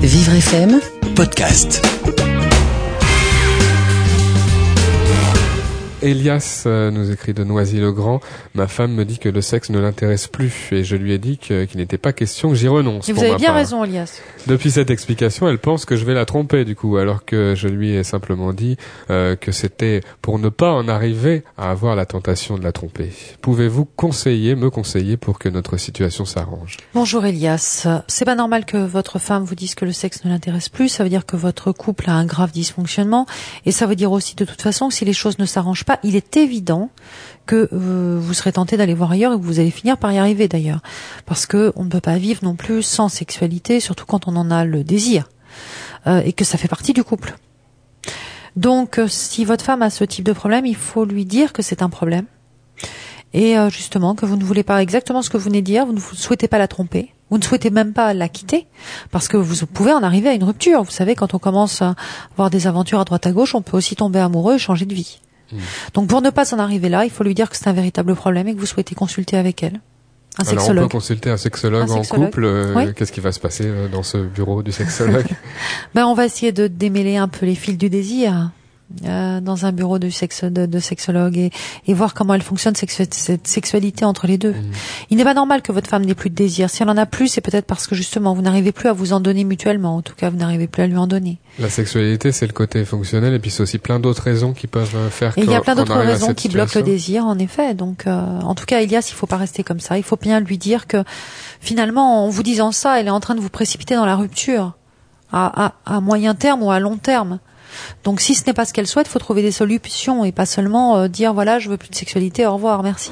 Vivre FM podcast. Elias euh, nous écrit de Noisy-le-Grand. Ma femme me dit que le sexe ne l'intéresse plus et je lui ai dit que- qu'il n'était pas question que j'y renonce. Et vous avez bien part. raison, Elias. Depuis cette explication, elle pense que je vais la tromper du coup, alors que je lui ai simplement dit euh, que c'était pour ne pas en arriver à avoir la tentation de la tromper. Pouvez-vous conseiller, me conseiller pour que notre situation s'arrange? Bonjour Elias. C'est pas normal que votre femme vous dise que le sexe ne l'intéresse plus. Ça veut dire que votre couple a un grave dysfonctionnement. Et ça veut dire aussi de toute façon que si les choses ne s'arrangent il est évident que euh, vous serez tenté d'aller voir ailleurs et que vous allez finir par y arriver d'ailleurs. Parce que on ne peut pas vivre non plus sans sexualité, surtout quand on en a le désir. Euh, et que ça fait partie du couple. Donc euh, si votre femme a ce type de problème, il faut lui dire que c'est un problème. Et justement que vous ne voulez pas exactement ce que vous venez de dire, vous ne souhaitez pas la tromper, vous ne souhaitez même pas la quitter, parce que vous pouvez en arriver à une rupture. Vous savez, quand on commence à avoir des aventures à droite à gauche, on peut aussi tomber amoureux et changer de vie. Donc pour ne pas en arriver là, il faut lui dire que c'est un véritable problème et que vous souhaitez consulter avec elle. Un Alors on peut consulter un sexologue Un en couple. euh, Oui. Qu'est-ce qui va se passer euh, dans ce bureau du sexologue Ben, on va essayer de démêler un peu les fils du désir euh, dans un bureau de, sexe, de, de sexologue et, et voir comment elle fonctionne sexu- cette sexualité entre les deux. Il n'est pas normal que votre femme n'ait plus de désir. Si elle en a plus, c'est peut-être parce que justement vous n'arrivez plus à vous en donner mutuellement. En tout cas, vous n'arrivez plus à lui en donner. La sexualité, c'est le côté fonctionnel, et puis c'est aussi plein d'autres raisons qui peuvent euh, faire Et il y a plein d'autres raisons qui bloquent le désir, en effet. Donc, euh, en tout cas, Elias, il faut pas rester comme ça. Il faut bien lui dire que finalement, en vous disant ça, elle est en train de vous précipiter dans la rupture à, à, à moyen terme ou à long terme. Donc si ce n'est pas ce qu'elle souhaite, il faut trouver des solutions et pas seulement euh, dire voilà, je veux plus de sexualité, au revoir, merci.